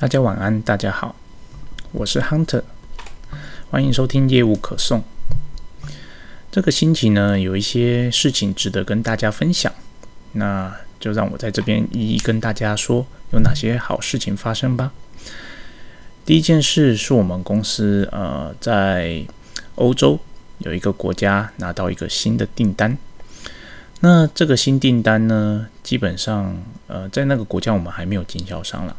大家晚安，大家好，我是 Hunter，欢迎收听业务可颂。这个星期呢，有一些事情值得跟大家分享，那就让我在这边一一跟大家说有哪些好事情发生吧。第一件事是我们公司呃在欧洲有一个国家拿到一个新的订单，那这个新订单呢，基本上呃在那个国家我们还没有经销商了。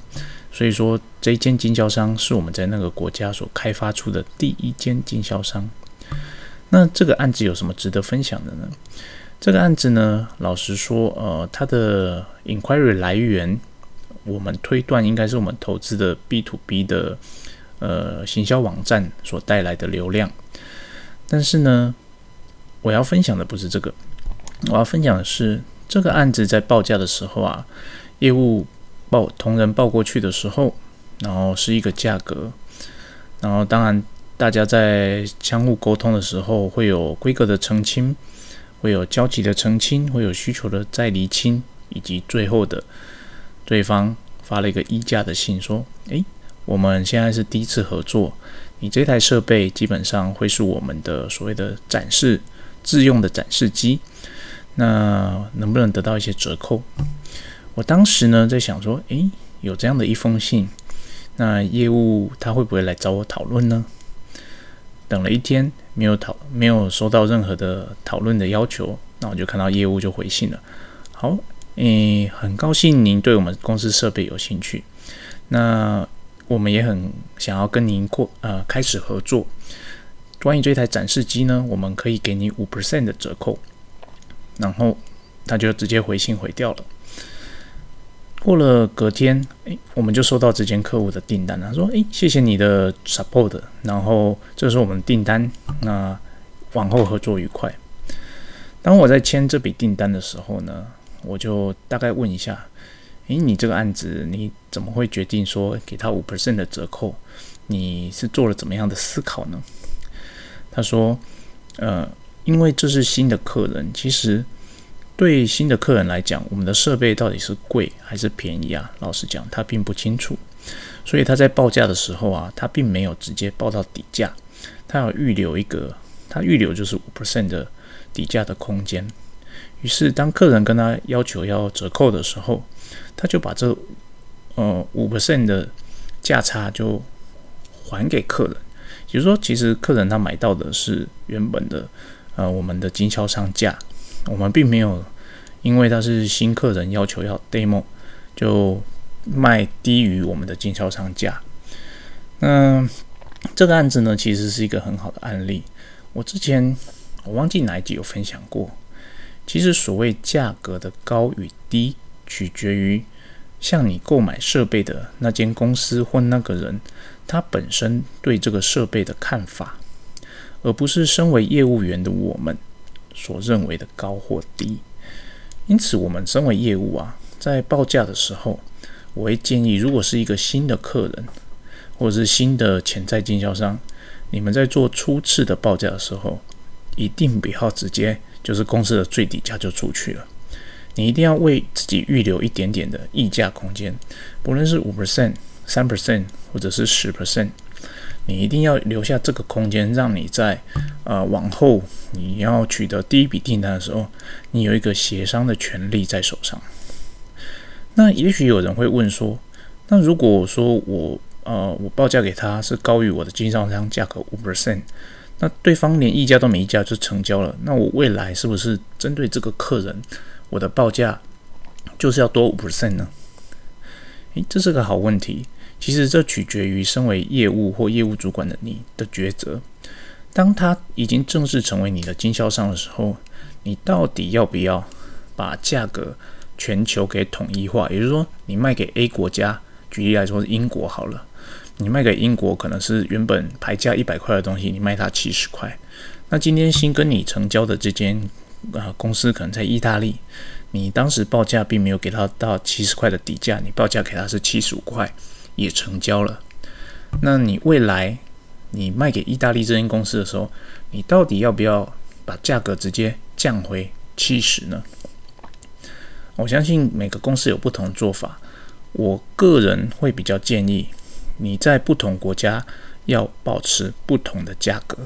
所以说，这一间经销商是我们在那个国家所开发出的第一间经销商。那这个案子有什么值得分享的呢？这个案子呢，老实说，呃，它的 inquiry 来源，我们推断应该是我们投资的 B to B 的呃行销网站所带来的流量。但是呢，我要分享的不是这个，我要分享的是这个案子在报价的时候啊，业务。报同仁报过去的时候，然后是一个价格，然后当然大家在相互沟通的时候，会有规格的澄清，会有交集的澄清，会有需求的再厘清，以及最后的对方发了一个议价的信，说：“诶，我们现在是第一次合作，你这台设备基本上会是我们的所谓的展示自用的展示机，那能不能得到一些折扣？”我当时呢在想说，诶，有这样的一封信，那业务他会不会来找我讨论呢？等了一天没有讨，没有收到任何的讨论的要求，那我就看到业务就回信了。好，诶，很高兴您对我们公司设备有兴趣，那我们也很想要跟您过呃开始合作。关于这台展示机呢，我们可以给你五 percent 的折扣，然后他就直接回信回掉了。过了隔天，诶，我们就收到这间客户的订单了。说，诶，谢谢你的 support，然后这是我们订单，那往后合作愉快。当我在签这笔订单的时候呢，我就大概问一下，诶，你这个案子你怎么会决定说给他五 percent 的折扣？你是做了怎么样的思考呢？他说，呃，因为这是新的客人，其实。对新的客人来讲，我们的设备到底是贵还是便宜啊？老实讲，他并不清楚，所以他在报价的时候啊，他并没有直接报到底价，他要预留一个，他预留就是五 percent 的底价的空间。于是，当客人跟他要求要折扣的时候，他就把这呃五 percent 的价差就还给客人。也就是说，其实客人他买到的是原本的呃我们的经销商价。我们并没有因为他是新客人要求要 demo 就卖低于我们的经销商价。那这个案子呢，其实是一个很好的案例。我之前我忘记哪一集有分享过。其实所谓价格的高与低，取决于向你购买设备的那间公司或那个人他本身对这个设备的看法，而不是身为业务员的我们。所认为的高或低，因此我们身为业务啊，在报价的时候，我会建议，如果是一个新的客人，或者是新的潜在经销商，你们在做初次的报价的时候，一定不要直接就是公司的最低价就出去了，你一定要为自己预留一点点的溢价空间，不论是五 percent、三 percent 或者是十 percent。你一定要留下这个空间，让你在呃往后你要取得第一笔订单的时候，你有一个协商的权利在手上。那也许有人会问说，那如果说我呃我报价给他是高于我的经销商价格五 percent，那对方连议价都没议价就成交了，那我未来是不是针对这个客人，我的报价就是要多五 percent 呢？诶，这是个好问题。其实这取决于身为业务或业务主管的你的抉择。当他已经正式成为你的经销商的时候，你到底要不要把价格全球给统一化？也就是说，你卖给 A 国家，举例来说是英国好了，你卖给英国可能是原本牌价一百块的东西，你卖它七十块。那今天新跟你成交的这间啊公司可能在意大利，你当时报价并没有给他到七十块的底价，你报价给他是七十五块。也成交了，那你未来你卖给意大利这间公司的时候，你到底要不要把价格直接降回七十呢？我相信每个公司有不同的做法。我个人会比较建议你在不同国家要保持不同的价格。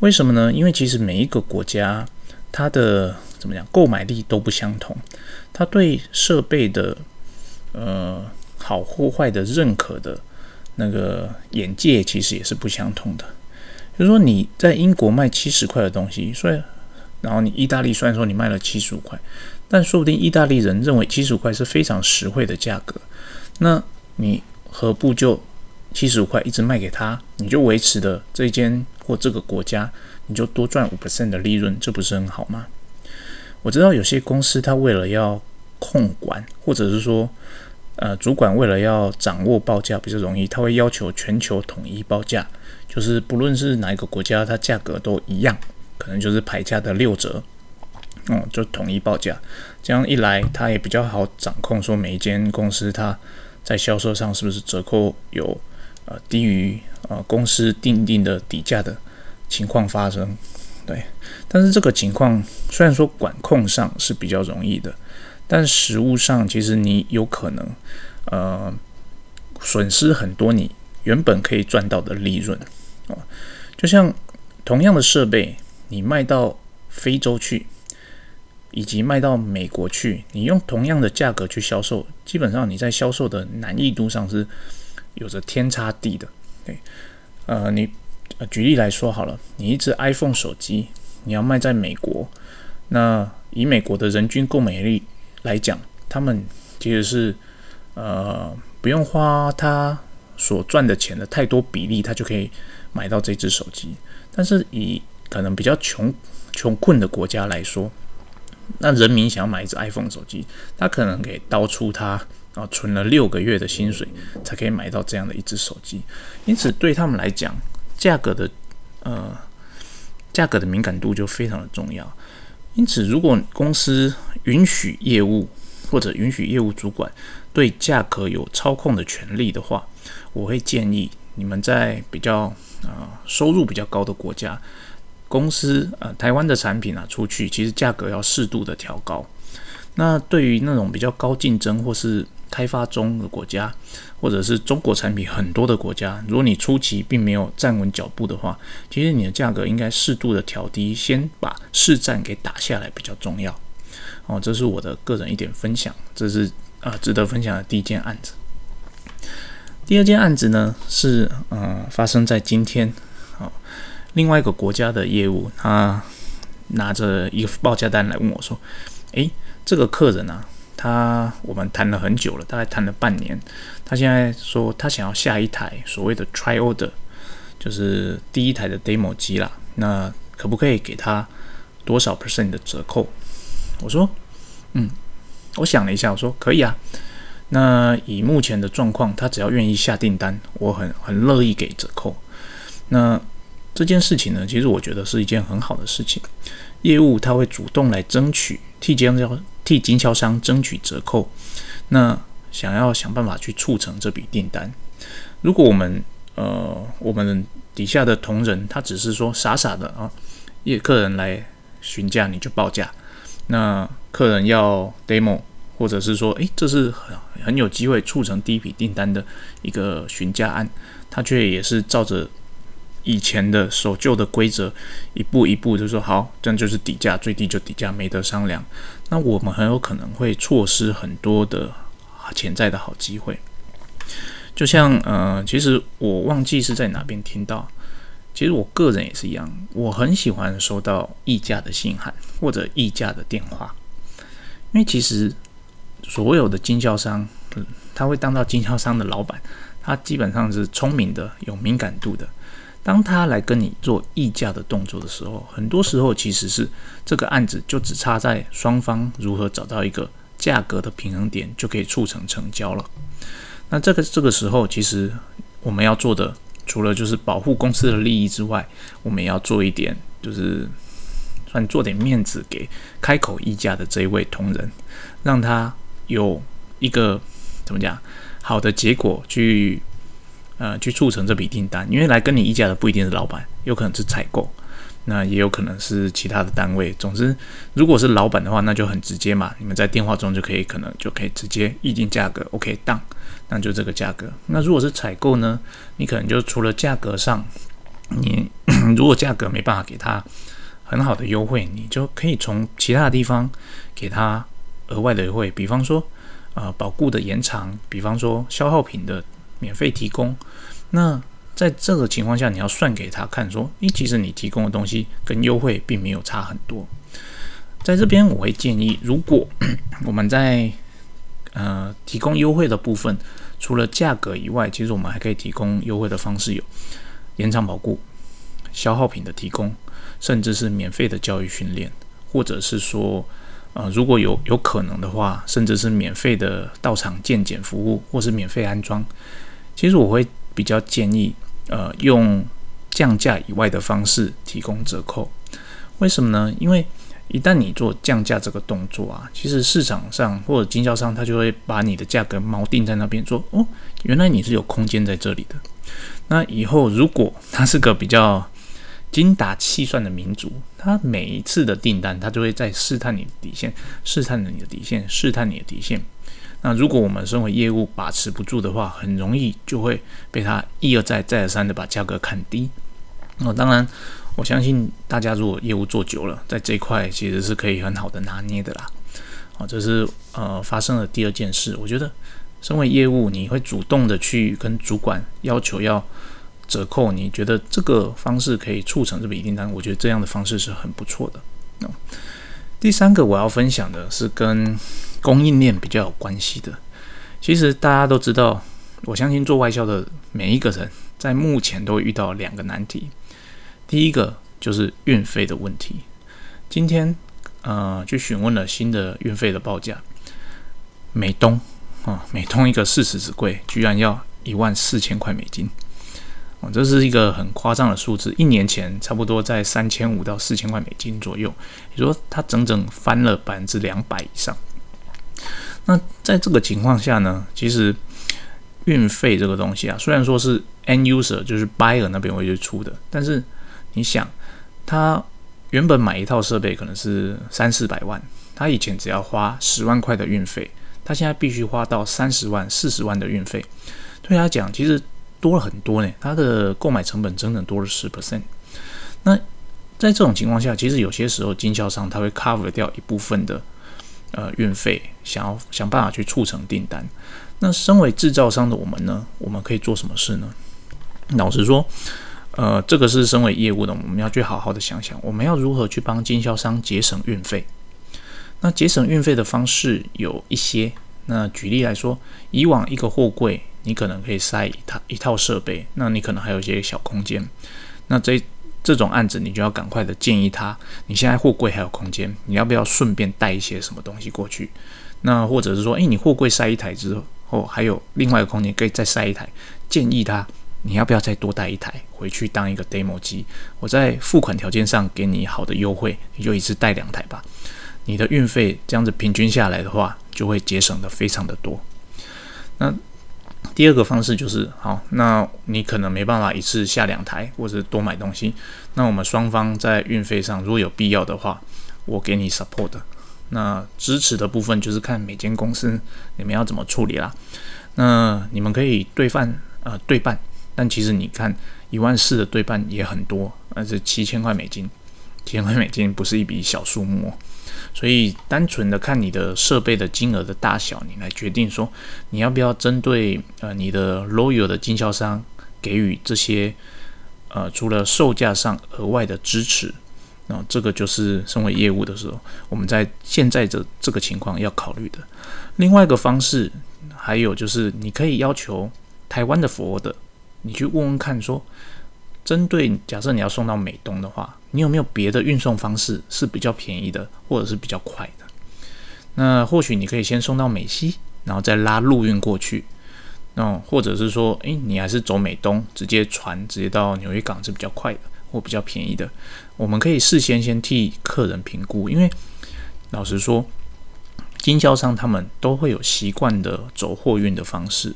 为什么呢？因为其实每一个国家它的怎么讲购买力都不相同，它对设备的呃好或坏的认可的那个眼界其实也是不相同的。就是说你在英国卖七十块的东西，所以然后你意大利虽然说你卖了七十五块。但说不定意大利人认为七十五块是非常实惠的价格，那你何不就七十五块一直卖给他？你就维持的这间或这个国家，你就多赚五 percent 的利润，这不是很好吗？我知道有些公司他为了要控管，或者是说，呃，主管为了要掌握报价比较容易，他会要求全球统一报价，就是不论是哪一个国家，它价格都一样，可能就是牌价的六折。哦，就统一报价，这样一来，他也比较好掌控，说每一间公司它在销售上是不是折扣有呃低于呃公司定定的底价的情况发生。对，但是这个情况虽然说管控上是比较容易的，但实物上其实你有可能呃损失很多你原本可以赚到的利润啊。就像同样的设备，你卖到非洲去。以及卖到美国去，你用同样的价格去销售，基本上你在销售的难易度上是有着天差地的。对，呃，你举例来说好了，你一只 iPhone 手机，你要卖在美国，那以美国的人均购买力来讲，他们其实是呃不用花他所赚的钱的太多比例，他就可以买到这只手机。但是以可能比较穷穷困的国家来说，那人民想要买一只 iPhone 手机，他可能给刀出他啊存了六个月的薪水，才可以买到这样的一只手机。因此，对他们来讲，价格的呃价格的敏感度就非常的重要。因此，如果公司允许业务或者允许业务主管对价格有操控的权利的话，我会建议你们在比较啊收入比较高的国家。公司呃，台湾的产品啊，出去其实价格要适度的调高。那对于那种比较高竞争或是开发中的国家，或者是中国产品很多的国家，如果你初期并没有站稳脚步的话，其实你的价格应该适度的调低，先把市占给打下来比较重要。哦，这是我的个人一点分享，这是啊值得分享的第一件案子。第二件案子呢，是呃发生在今天。另外一个国家的业务，他拿着一个报价单来问我说：“诶，这个客人啊，他我们谈了很久了，大概谈了半年，他现在说他想要下一台所谓的 try order，就是第一台的 demo 机啦。那可不可以给他多少 percent 的折扣？”我说：“嗯，我想了一下，我说可以啊。那以目前的状况，他只要愿意下订单，我很很乐意给折扣。那。”这件事情呢，其实我觉得是一件很好的事情。业务他会主动来争取替经销替经销商争取折扣，那想要想办法去促成这笔订单。如果我们呃我们底下的同仁他只是说傻傻的啊，业客人来询价你就报价，那客人要 demo 或者是说诶这是很很有机会促成第一笔订单的一个询价案，他却也是照着。以前的守旧的规则，一步一步就说好，这样就是底价最低就底价，没得商量。那我们很有可能会错失很多的潜在的好机会。就像呃，其实我忘记是在哪边听到，其实我个人也是一样，我很喜欢收到议价的信函或者议价的电话，因为其实所有的经销商，他会当到经销商的老板，他基本上是聪明的，有敏感度的。当他来跟你做议价的动作的时候，很多时候其实是这个案子就只差在双方如何找到一个价格的平衡点，就可以促成成交了。那这个这个时候，其实我们要做的，除了就是保护公司的利益之外，我们也要做一点，就是算做点面子给开口议价的这一位同仁，让他有一个怎么讲好的结果去。呃，去促成这笔订单，因为来跟你议价的不一定是老板，有可能是采购。那也有可能是其他的单位。总之，如果是老板的话，那就很直接嘛，你们在电话中就可以可能就可以直接议定价格，OK，当，那就这个价格。那如果是采购呢，你可能就除了价格上，你 如果价格没办法给他很好的优惠，你就可以从其他的地方给他额外的优惠，比方说，呃，保固的延长，比方说消耗品的免费提供，那。在这个情况下，你要算给他看，说，诶，其实你提供的东西跟优惠并没有差很多。在这边，我会建议，如果 我们在呃提供优惠的部分，除了价格以外，其实我们还可以提供优惠的方式有延长保固、消耗品的提供，甚至是免费的教育训练，或者是说，呃，如果有有可能的话，甚至是免费的到场健检服务，或是免费安装。其实我会比较建议。呃，用降价以外的方式提供折扣，为什么呢？因为一旦你做降价这个动作啊，其实市场上或者经销商他就会把你的价格锚定在那边，说哦，原来你是有空间在这里的。那以后如果 他是个比较精打细算的民族，他每一次的订单，他就会在试探你的底线，试探你的底线，试探你的底线。那如果我们身为业务把持不住的话，很容易就会被他一而再、再而三的把价格砍低。那当然，我相信大家如果业务做久了，在这一块其实是可以很好的拿捏的啦。啊，这是呃发生了第二件事。我觉得，身为业务，你会主动的去跟主管要求要折扣，你觉得这个方式可以促成这笔订单？我觉得这样的方式是很不错的。那第三个我要分享的是跟。供应链比较有关系的，其实大家都知道，我相信做外销的每一个人，在目前都遇到两个难题。第一个就是运费的问题。今天呃，去询问了新的运费的报价，美东啊，美东一个四十纸柜居然要一万四千块美金，哦，这是一个很夸张的数字。一年前差不多在三千五到四千块美金左右，也说它整整翻了百分之两百以上。那在这个情况下呢，其实运费这个东西啊，虽然说是 end user 就是 buyer 那边会去出的，但是你想，他原本买一套设备可能是三四百万，他以前只要花十万块的运费，他现在必须花到三十万、四十万的运费，对他讲其实多了很多呢，他的购买成本整整多了十 percent。那在这种情况下，其实有些时候经销商他会 cover 掉一部分的。呃，运费想要想办法去促成订单。那身为制造商的我们呢，我们可以做什么事呢？老实说，呃，这个是身为业务的，我们要去好好的想想，我们要如何去帮经销商节省运费。那节省运费的方式有一些。那举例来说，以往一个货柜，你可能可以塞一套一套设备，那你可能还有一些小空间。那这这种案子，你就要赶快的建议他，你现在货柜还有空间，你要不要顺便带一些什么东西过去？那或者是说，诶，你货柜塞一台之后，还有另外一个空间可以再塞一台，建议他，你要不要再多带一台回去当一个 demo 机？我在付款条件上给你好的优惠，你就一次带两台吧。你的运费这样子平均下来的话，就会节省的非常的多。那第二个方式就是，好，那你可能没办法一次下两台，或者多买东西。那我们双方在运费上，如果有必要的话，我给你 support。那支持的部分就是看每间公司你们要怎么处理啦。那你们可以对半，呃，对半。但其实你看一万四的对半也很多，那是七千块美金，七千块美金不是一笔小数目。所以，单纯的看你的设备的金额的大小，你来决定说你要不要针对呃你的 loyal 的经销商给予这些呃除了售价上额外的支持。那这个就是身为业务的时候，我们在现在这这个情况要考虑的。另外一个方式，还有就是你可以要求台湾的服务的，你去问问看说。针对假设你要送到美东的话，你有没有别的运送方式是比较便宜的，或者是比较快的？那或许你可以先送到美西，然后再拉陆运过去。那或者是说，诶，你还是走美东，直接船直接到纽约港是比较快的，或比较便宜的。我们可以事先先替客人评估，因为老实说，经销商他们都会有习惯的走货运的方式。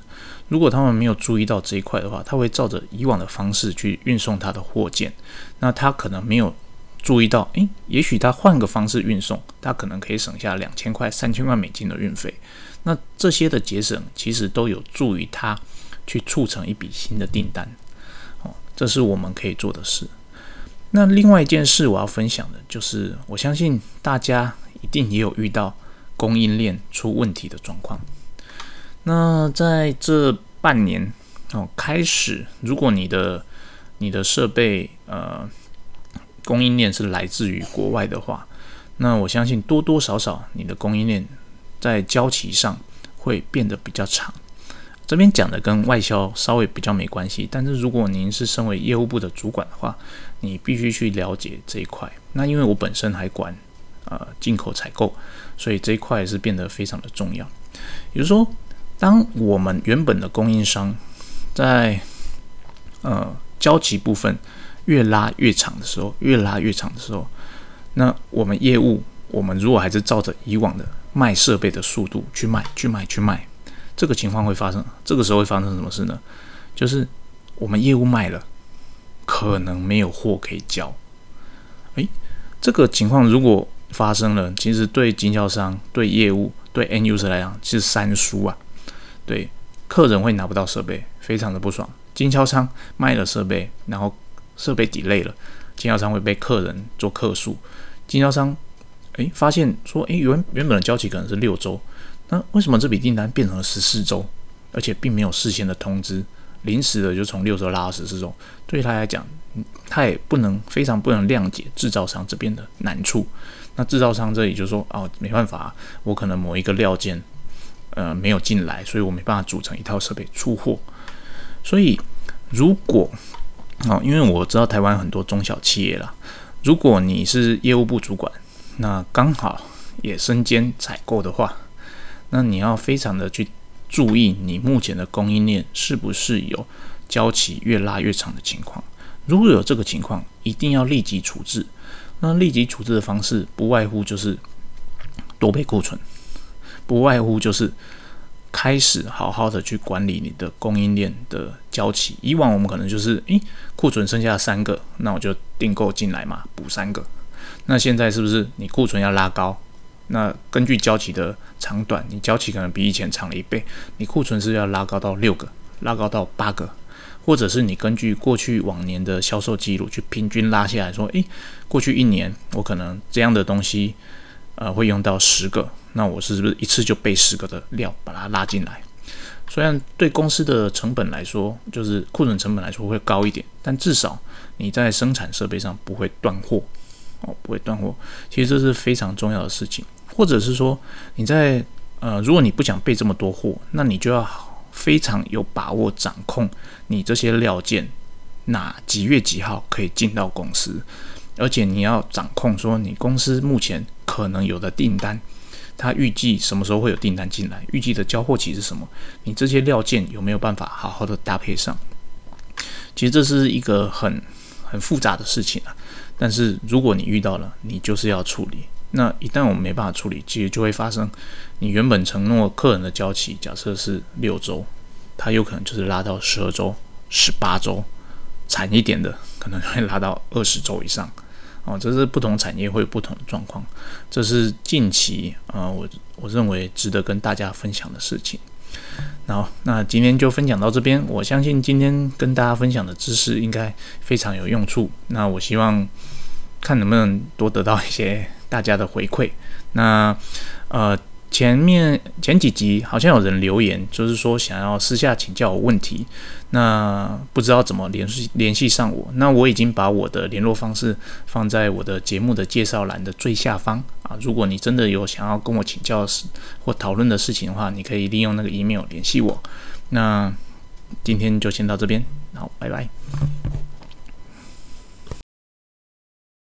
如果他们没有注意到这一块的话，他会照着以往的方式去运送他的货件，那他可能没有注意到，诶，也许他换个方式运送，他可能可以省下两千块、三千块美金的运费。那这些的节省，其实都有助于他去促成一笔新的订单。哦，这是我们可以做的事。那另外一件事我要分享的就是，我相信大家一定也有遇到供应链出问题的状况。那在这半年哦开始，如果你的你的设备呃供应链是来自于国外的话，那我相信多多少少你的供应链在交期上会变得比较长。这边讲的跟外销稍微比较没关系，但是如果您是身为业务部的主管的话，你必须去了解这一块。那因为我本身还管呃进口采购，所以这一块是变得非常的重要。也就是说，当我们原本的供应商在呃交期部分越拉越长的时候，越拉越长的时候，那我们业务我们如果还是照着以往的卖设备的速度去卖，去卖，去卖。这个情况会发生，这个时候会发生什么事呢？就是我们业务卖了，可能没有货可以交。诶，这个情况如果发生了，其实对经销商、对业务、对 N use 来讲是三输啊。对，客人会拿不到设备，非常的不爽；经销商卖了设备，然后设备抵累了，经销商会被客人做客诉。经销商诶发现说，诶，原原本的交期可能是六周。那为什么这笔订单变成了十四周，而且并没有事先的通知，临时的就从六周拉到十四周？对他来讲，他也不能非常不能谅解制造商这边的难处。那制造商这里就说：“哦，没办法，我可能某一个料件呃没有进来，所以我没办法组成一套设备出货。”所以，如果哦，因为我知道台湾很多中小企业啦，如果你是业务部主管，那刚好也身兼采购的话。那你要非常的去注意，你目前的供应链是不是有交期越拉越长的情况？如果有这个情况，一定要立即处置。那立即处置的方式不外乎就是多备库存，不外乎就是开始好好的去管理你的供应链的交期。以往我们可能就是，诶，库存剩下三个，那我就订购进来嘛，补三个。那现在是不是你库存要拉高？那根据交期的长短，你交期可能比以前长了一倍，你库存是要拉高到六个，拉高到八个，或者是你根据过去往年的销售记录去平均拉下来说，诶，过去一年我可能这样的东西，呃，会用到十个，那我是不是一次就备十个的料把它拉进来？虽然对公司的成本来说，就是库存成本来说会高一点，但至少你在生产设备上不会断货，哦，不会断货，其实这是非常重要的事情。或者是说，你在呃，如果你不想备这么多货，那你就要非常有把握掌控你这些料件哪几月几号可以进到公司，而且你要掌控说你公司目前可能有的订单，它预计什么时候会有订单进来，预计的交货期是什么，你这些料件有没有办法好好的搭配上？其实这是一个很很复杂的事情啊，但是如果你遇到了，你就是要处理。那一旦我们没办法处理，其实就会发生，你原本承诺客人的交期，假设是六周，它有可能就是拉到十二周、十八周，惨一点的可能会拉到二十周以上。哦，这是不同产业会有不同的状况，这是近期啊，我我认为值得跟大家分享的事情。好，那今天就分享到这边，我相信今天跟大家分享的知识应该非常有用处。那我希望看能不能多得到一些。大家的回馈，那呃前面前几集好像有人留言，就是说想要私下请教我问题，那不知道怎么联系联系上我，那我已经把我的联络方式放在我的节目的介绍栏的最下方。啊，如果你真的有想要跟我请教或讨论的事情的话，你可以利用那个 email 联系我。那今天就先到这边，好，拜拜。